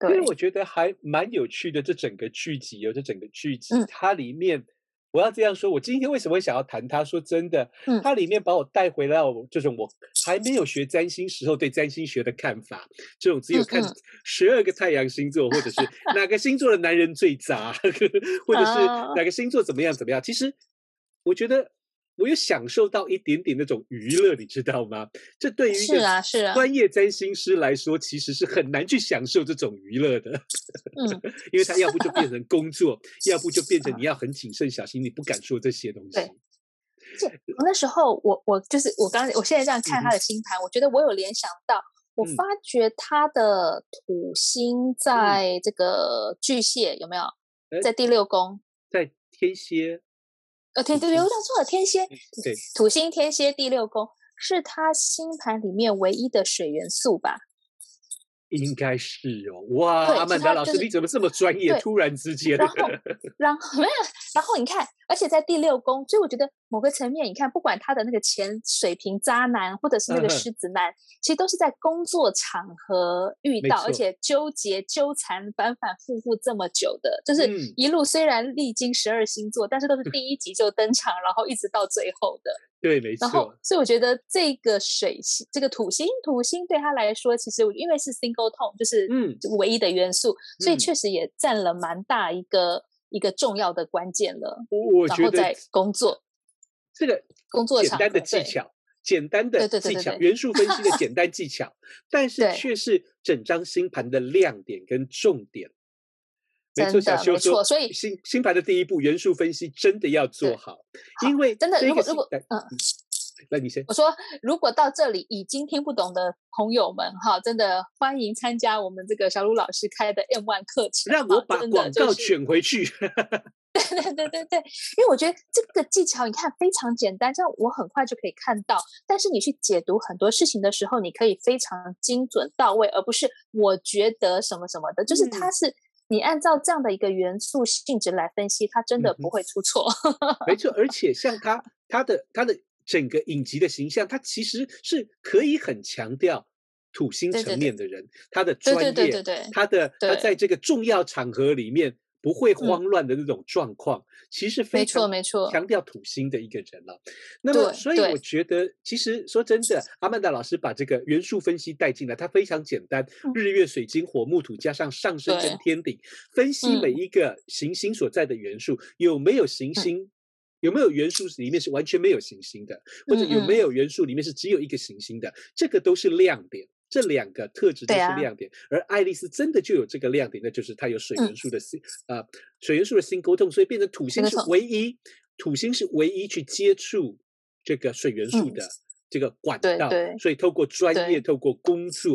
A: 对，因为我觉得还蛮有趣的，这整个剧集有这整个剧集，嗯、它里面。我要这样说，我今天为什么会想要谈它？说真的，嗯，它里面把我带回到这种我还没有学占星时候对占星学的看法，这种只有看 十二个太阳星座，或者是 哪个星座的男人最渣，或者是哪个星座怎么样怎么样。其实我觉得。我有享受到一点点那种娱乐，你知道吗？这对于一个专业占星师来说，其实是很难去享受这种娱乐的。嗯，因为他要不就变成工作，要不就变成 你要很谨慎小心，你不敢说这些东西。
B: 对，那时候我我就是我刚我现在这样看他的星盘，我觉得我有联想到，我发觉他的土星在这个巨蟹有没有？在第六宫，
A: 在天蝎。
B: 呃，天对对，我讲错了，天蝎，
A: 对，
B: 土星天蝎第六宫是他星盘里面唯一的水元素吧？
A: 应该是哦，哇，阿曼达老师，你怎么这么专业？突然之间，
B: 然后，然后没有，然后你看，而且在第六宫，所以我觉得某个层面，你看，不管他的那个前水瓶渣男，或者是那个狮子男，其实都是在工作场合遇到，而且纠结纠缠，反反复复这么久的，就是一路虽然历经十二星座，但是都是第一集就登场，然后一直到最后的。
A: 对，没错。
B: 然后，所以我觉得这个水星，这个土星，土星对他来说，其实因为是 single tone，就是嗯，唯一的元素，嗯、所以确实也占了蛮大一个、嗯、一个重要的关键了。
A: 我觉得
B: 工作
A: 这个
B: 工作
A: 简单的技巧，简单的技巧，元素分析的 简单技巧，但是却是整张星盘的亮点跟重点。没错，小修说，所以新新盘的第一步元素分析真的要做好，因为
B: 真的如果如果嗯。
A: 那你先。
B: 我说，如果到这里已经听不懂的朋友们，哈，真的欢迎参加我们这个小鲁老师开的 M One 课程。
A: 让我把广告卷回去。
B: 对对对对对，因为我觉得这个技巧，你看非常简单，这样我很快就可以看到。但是你去解读很多事情的时候，你可以非常精准到位，而不是我觉得什么什么的，就是它是你按照这样的一个元素性质来分析，它真的不会出错。
A: 嗯、没错，而 且像他他的他的。整个影集的形象，他其实是可以很强调土星层面的人，对对对，他的专业，他的他在这个重要场合里面不会慌乱的那种状况，嗯、其实非常没错，强调土星的一个人了、啊。那么，所以我觉得，其实说真的，阿曼达老师把这个元素分析带进来，它非常简单，日月水金火木土加上上升跟天顶，分析每一个行星所在的元素有没有行星。嗯有没有元素里面是完全没有行星的，或者有没有元素里面是只有一个行星的？嗯、这个都是亮点，这两个特质就是亮点。啊、而爱丽丝真的就有这个亮点，那就是它有水元素的星，啊、嗯呃，水元素的星沟通，所以变成土星是唯一，土星是唯一去接触这个水元素的这个管道。嗯、所以透过专业，透过工作，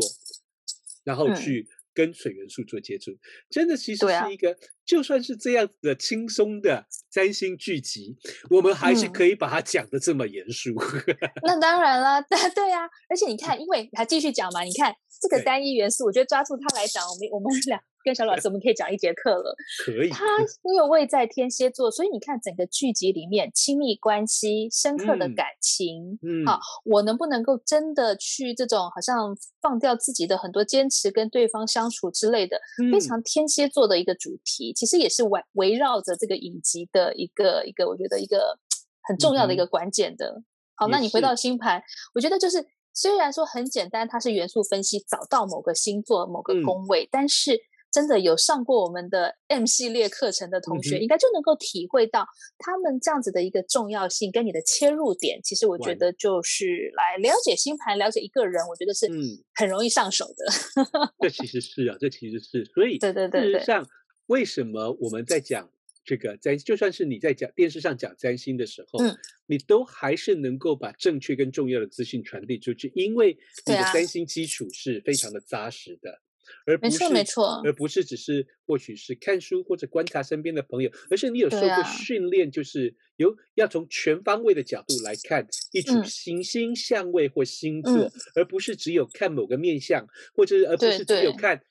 A: 然后去。跟水元素做接触，真的其实是一个，啊、就算是这样子的轻松的占星剧集，我们还是可以把它讲的这么严肃。嗯、
B: 那当然了，对对啊，而且你看，因为还继续讲嘛，你看这个单一元素，我觉得抓住它来讲，我们我们俩。跟小老师，我们可以讲一节课了。
A: 可以。
B: 他因为位在天蝎座，所以你看整个剧集里面，亲密关系、深刻的感情，嗯，好，我能不能够真的去这种好像放掉自己的很多坚持，跟对方相处之类的，嗯、非常天蝎座的一个主题，其实也是围围绕着这个影集的一个一个，我觉得一个很重要的一个关键的。嗯、好，那你回到星盘，我觉得就是虽然说很简单，它是元素分析，找到某个星座、某个宫位，嗯、但是。真的有上过我们的 M 系列课程的同学，应该就能够体会到他们这样子的一个重要性跟你的切入点。其实我觉得就是来了解星盘，了解一个人，我觉得是很容易上手的。
A: 嗯、这其实是啊，这其实是，所以对对对，事实上为什么我们在讲这个在，就算是你在讲电视上讲占星的时候，嗯、你都还是能够把正确跟重要的资讯传递出去，因为你的占星基础是非常的扎实的。而不是没错，没错，而不是只是或许是看书或者观察身边的朋友，而是你有受过训练，就是有要从全方位的角度来看一组行星相位或星座，嗯、而不是只有看某个面相，或者而不是只有看，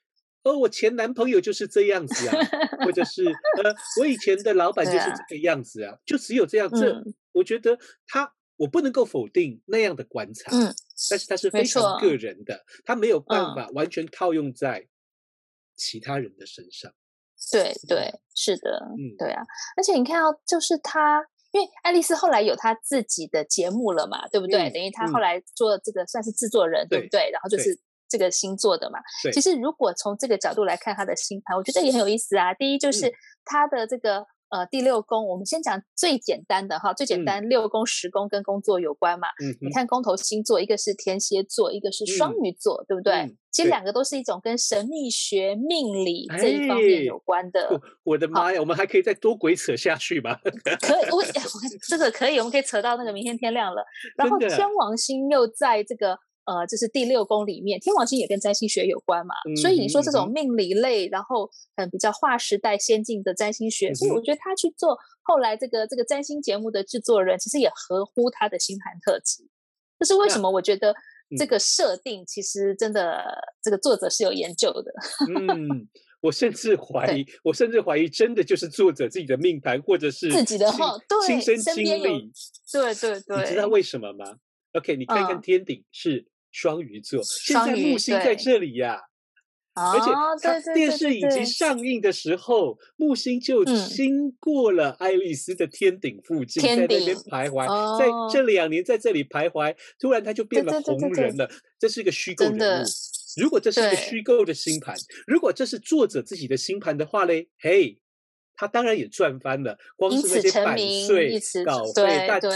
A: 哦，我前男朋友就是这样子啊，或者是呃，我以前的老板就是这个样子啊，啊就只有这样，这、嗯、我觉得他。我不能够否定那样的观察，嗯，但是它是非常个人的，它没有办法完全套用在其他人的身上。
B: 对对，是的，嗯，对啊。而且你看到，就是他，因为爱丽丝后来有他自己的节目了嘛，对不对？等于他后来做这个算是制作人，对不对？然后就是这个星座的嘛。其实如果从这个角度来看他的星盘，我觉得也很有意思啊。第一就是他的这个。呃，第六宫，我们先讲最简单的哈，最简单，六宫、十宫跟工作有关嘛。嗯，你看宫头星座，一个是天蝎座，一个是双鱼座，对不对？其实两个都是一种跟神秘学、命理这一方面有关的。
A: 我的妈呀，我们还可以再多鬼扯下去吗？
B: 可以，我 这个可以，我们可以扯到那个明天天亮了。然后天王星又在这个。呃，这是第六宫里面，天王星也跟占星学有关嘛，嗯、所以你说这种命理类，嗯、然后嗯比较划时代先进的占星学，嗯、所以我觉得他去做后来这个这个占星节目的制作人，其实也合乎他的星盘特质。这是为什么？我觉得这个设定其实真的，嗯、这个作者是有研究的。
A: 嗯，我甚至怀疑，我甚至怀疑，真的就是作者自己的命盘，或者是
B: 自己的话，对，
A: 亲身经历。
B: 对对对，
A: 你知道为什么吗？OK，你看看天顶是。嗯双鱼座，现在木星在这里呀，而且它电视影集上映的时候，木星就经过了爱丽丝的天顶附近，在那边徘徊，在这两年在这里徘徊，突然他就变了红人了。这是一个虚构人物。如果这是一个虚构的星盘，如果这是作者自己的星盘的话嘞，嘿，他当然也赚翻了。光是那些版税、稿费，大家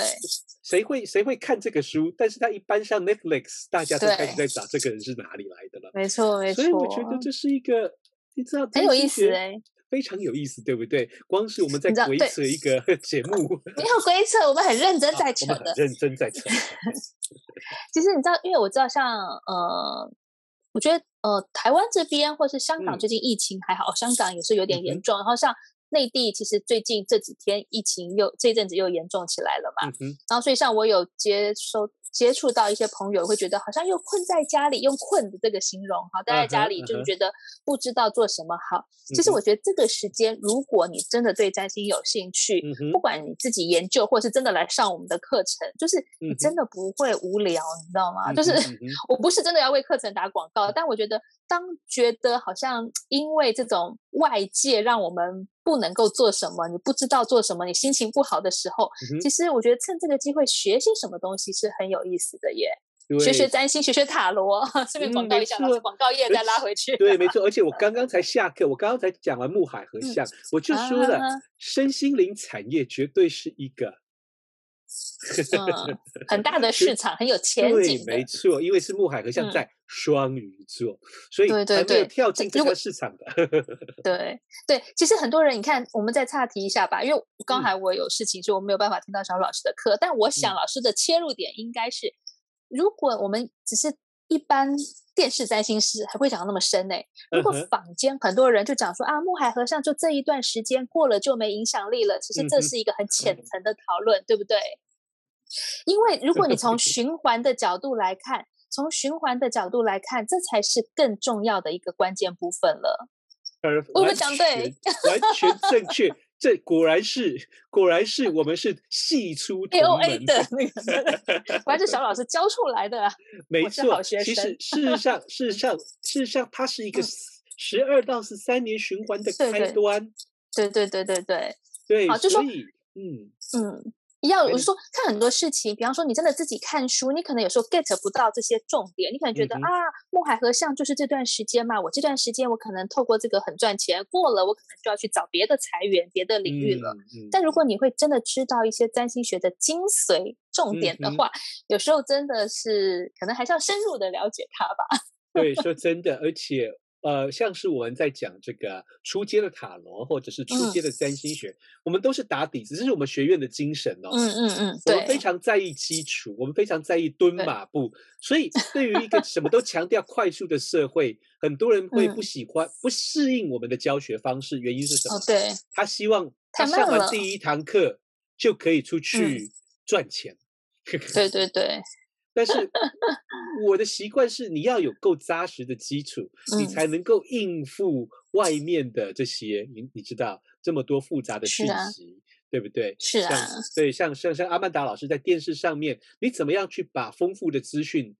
A: 谁会谁会看这个书？但是他一搬上 Netflix，大家都开始在找这个人是哪里来的了。
B: 没错，没错。
A: 所以我觉得这是一个，你知道，
B: 很有意思哎。
A: 非常有意思，对不对？光是我们在鬼扯一个 节目，
B: 没有鬼扯，我们很认真 在扯的，
A: 认真在扯。
B: 其实你知道，因为我知道像，像呃，我觉得呃，台湾这边或是香港最近疫情还好，嗯、香港也是有点严重。嗯、然后像内地，其实最近这几天疫情又这一阵子又严重起来了嘛。嗯、然后所以像我有接收。接触到一些朋友，会觉得好像又困在家里，用“困”的这个形容，好，待在家里就是觉得不知道做什么好。其实我觉得这个时间，如果你真的对占星有兴趣，不管你自己研究，或是真的来上我们的课程，就是你真的不会无聊，你知道吗？就是 我不是真的要为课程打广告，但我觉得当觉得好像因为这种外界让我们。不能够做什么，你不知道做什么，你心情不好的时候，嗯、其实我觉得趁这个机会学些什么东西是很有意思的耶。学学占星，学学塔罗，顺便广告一下，嗯、广告业再拉回去。
A: 对，没错。而且我刚刚才 下课，我刚刚才讲完木海和象，嗯、我就说了，啊、身心灵产业绝对是一个。
B: 嗯、很大的市场，很有 前景。
A: 对，没错，因为是木海和尚在双鱼座，嗯、所以还没有跳进这个市场的。
B: 对对，其实很多人，你看，我们再岔题一下吧，因为刚才我有事情，所以我没有办法听到小老师的课。但我想，老师的切入点应该是，如果我们只是一般电视占星师，还会讲那么深呢？如果坊间很多人就讲说啊，木海和尚就这一段时间过了就没影响力了，其实这是一个很浅层的讨论，对不对？因为如果你从 循环的角度来看，从循环的角度来看，这才是更重要的一个关键部分了。我们讲对，
A: 完全正确。这果然是，果然是我们是系出同门
B: 的那个，果然是小老师教出来的啊。
A: 没错，其实事实上，事实上，事实上，它是一个十二到十三年循环的开端。
B: 对对对对对
A: 对，
B: 好，就
A: 说嗯
B: 嗯。要我说看很多事情，比方说你真的自己看书，你可能有时候 get 不到这些重点，你可能觉得、嗯、啊，木海合相就是这段时间嘛，我这段时间我可能透过这个很赚钱，过了我可能就要去找别的财源、别的领域了。嗯嗯、但如果你会真的知道一些占星学的精髓重点的话，嗯、有时候真的是可能还是要深入的了解它吧。
A: 对，说真的，而且。呃，像是我们在讲这个初阶的塔罗，或者是初阶的占星学，嗯、我们都是打底子，这是我们学院的精神哦。
B: 嗯嗯嗯，对，
A: 我们非常在意基础，我们非常在意蹲马步。所以，对于一个什么 都强调快速的社会，很多人会不喜欢、嗯、不适应我们的教学方式。原因是什么？
B: 哦、对，
A: 他希望他上完第一堂课就可以出去赚钱。
B: 嗯、对对对。
A: 但是我的习惯是，你要有够扎实的基础，嗯、你才能够应付外面的这些，你你知道这么多复杂的讯息，啊、对不对？
B: 是啊，
A: 像对，像像像阿曼达老师在电视上面，你怎么样去把丰富的资讯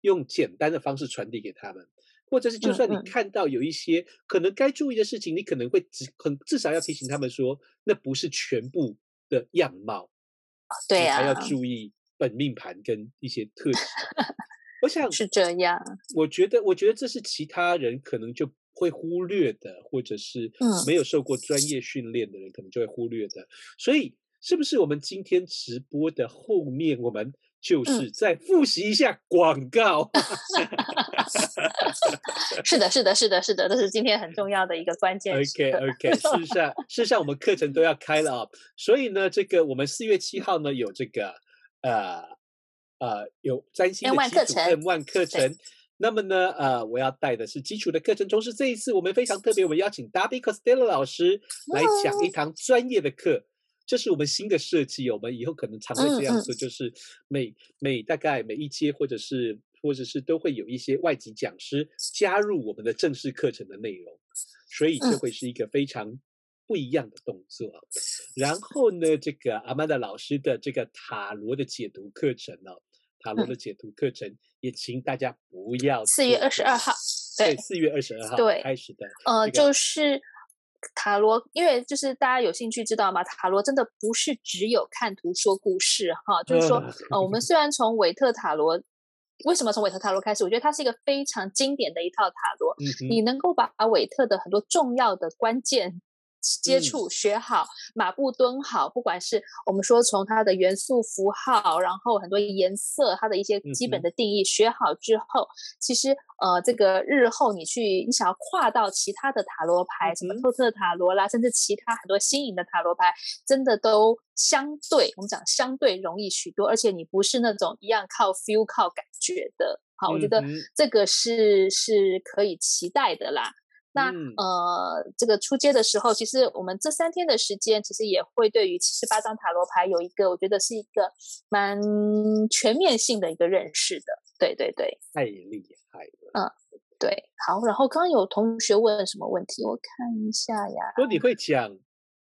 A: 用简单的方式传递给他们？或者是就算你看到有一些可能该注意的事情，嗯嗯你可能会只很至少要提醒他们说，那不是全部的样貌，
B: 对啊，
A: 还要注意。本命盘跟一些特 质，我想
B: 是这样。
A: 我觉得，我觉得这是其他人可能就会忽略的，或者是没有受过专业训练的人可能就会忽略的。所以，是不是我们今天直播的后面，我们就是再复习一下广告？
B: 是的，是的，是的，是的，这是今天很重要的一个关键。
A: OK，OK，事实上，事实上，我们课程都要开了啊。所以呢，这个我们四月七号呢有这个。呃呃，有占星的基础 M1 课程，那么呢，呃，我要带的是基础的课程。同时，这一次我们非常特别，我们邀请 Darby Costello 老师来讲一堂专业的课，这、哦、是我们新的设计。我们以后可能常会这样做，嗯嗯就是每每大概每一阶或者是或者是都会有一些外籍讲师加入我们的正式课程的内容，所以这会是一个非常。不一样的动作，然后呢，这个阿曼达老师的这个塔罗的解读课程呢、哦，塔罗的解读课程、嗯、也请大家不要
B: 四月二十二号，对，
A: 四月二十二号
B: 对
A: 开始的，
B: 呃，就是塔罗，因为就是大家有兴趣知道吗？塔罗真的不是只有看图说故事哈，就是说，呃，我们 虽然从韦特塔罗，为什么从韦特塔罗开始？我觉得它是一个非常经典的一套塔罗，嗯、你能够把韦特的很多重要的关键。接触、学好，马步蹲好。不管是我们说从它的元素符号，然后很多颜色，它的一些基本的定义学好之后，其实呃，这个日后你去你想要跨到其他的塔罗牌，什么托特塔罗啦，甚至其他很多新颖的塔罗牌，真的都相对我们讲相对容易许多，而且你不是那种一样靠 feel 靠感觉的。好，我觉得这个是是可以期待的啦。那、嗯、呃，这个出街的时候，其实我们这三天的时间，其实也会对于七十八张塔罗牌有一个，我觉得是一个蛮全面性的一个认识的。对对对，
A: 太厉害了。
B: 嗯，对。好，然后刚刚有同学问什么问题？我看一下呀。
A: 说你会讲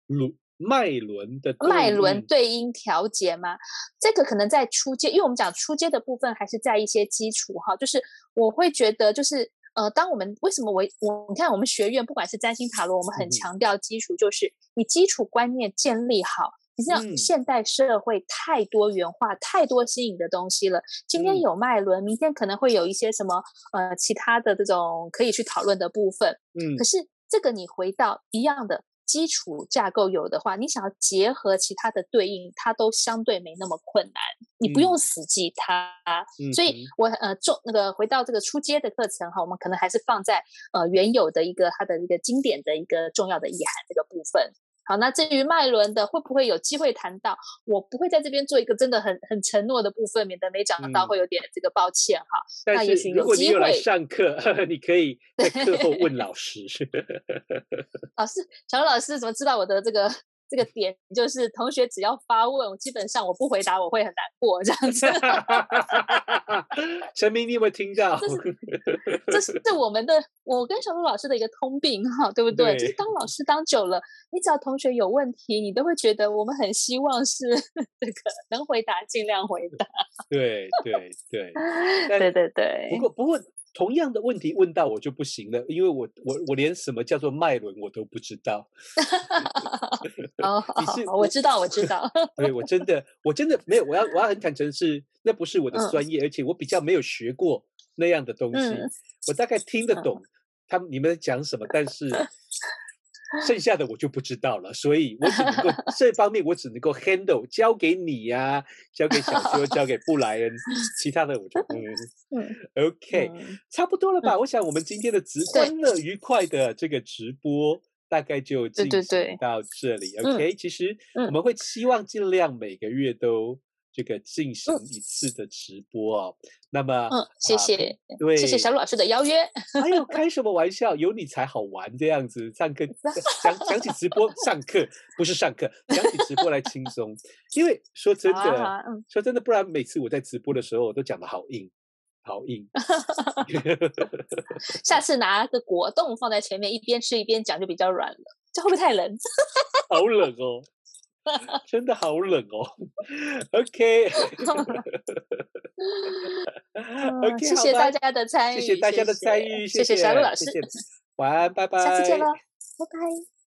A: 轮脉轮的
B: 脉轮对应调节吗？这个可能在初阶，因为我们讲初阶的部分还是在一些基础哈，就是我会觉得就是。呃，当我们为什么我我你看我们学院不管是占星塔罗，我们很强调基础，就是你基础观念建立好。你知道现代社会太多元化，太多新颖的东西了。今天有脉轮，明天可能会有一些什么呃其他的这种可以去讨论的部分。嗯，可是这个你回到一样的。基础架构有的话，你想要结合其他的对应，它都相对没那么困难。你不用死记它，嗯、所以我呃重那个回到这个初阶的课程哈，我们可能还是放在呃原有的一个它的一个经典的一个重要的意涵这个部分。好，那至于麦伦的会不会有机会谈到？我不会在这边做一个真的很很承诺的部分，免得没讲到会有点这个抱歉哈。
A: 嗯、那也许有机会上课，你可以在课后问老师。
B: 老师，小老师怎么知道我的这个？这个点就是同学只要发问，基本上我不回答我会很难过这样子。
A: 陈明，你有没有听到？
B: 这是 这是我们的，我跟小鹿老师的一个通病哈，对不对？对就是当老师当久了，你只要同学有问题，你都会觉得我们很希望是 这个能回答尽量回答。
A: 对对对，
B: 对对对。
A: 不过不过。同样的问题问到我就不行了，因为我我我连什么叫做脉轮我都不知道。
B: 哦，是我知道，我知道。
A: 对，我真的我真的没有，我要我要很坦诚是，那不是我的专业，嗯、而且我比较没有学过那样的东西。嗯、我大概听得懂他们你们讲什么，但是。剩下的我就不知道了，所以我只能够这方面我只能够 handle 交给你呀、啊，交给小修，交给布莱恩，其他的我就嗯，OK，差不多了吧？我想我们今天的直欢乐愉快的这个直播大概就进行到这里。OK，其实我们会期望尽量每个月都。这个进行一次的直播哦，嗯、那么
B: 嗯，谢谢，
A: 对，
B: 谢谢小鲁老师的邀约。
A: 哎呦开 什么玩笑？有你才好玩这样子，上课 讲讲起直播上课不是上课，讲起直播来轻松。因为说真的，啊嗯、说真的，不然每次我在直播的时候，我都讲的好硬，好硬。
B: 下次拿个果冻放在前面，一边吃一边讲就比较软了，这会不会太冷？
A: 好冷哦。真的好冷哦，OK，OK，
B: 谢谢大家的参与，
A: 谢谢大家的参与，
B: 谢谢小鹿老师，
A: 晚安，拜拜，
B: 下次见喽，拜拜。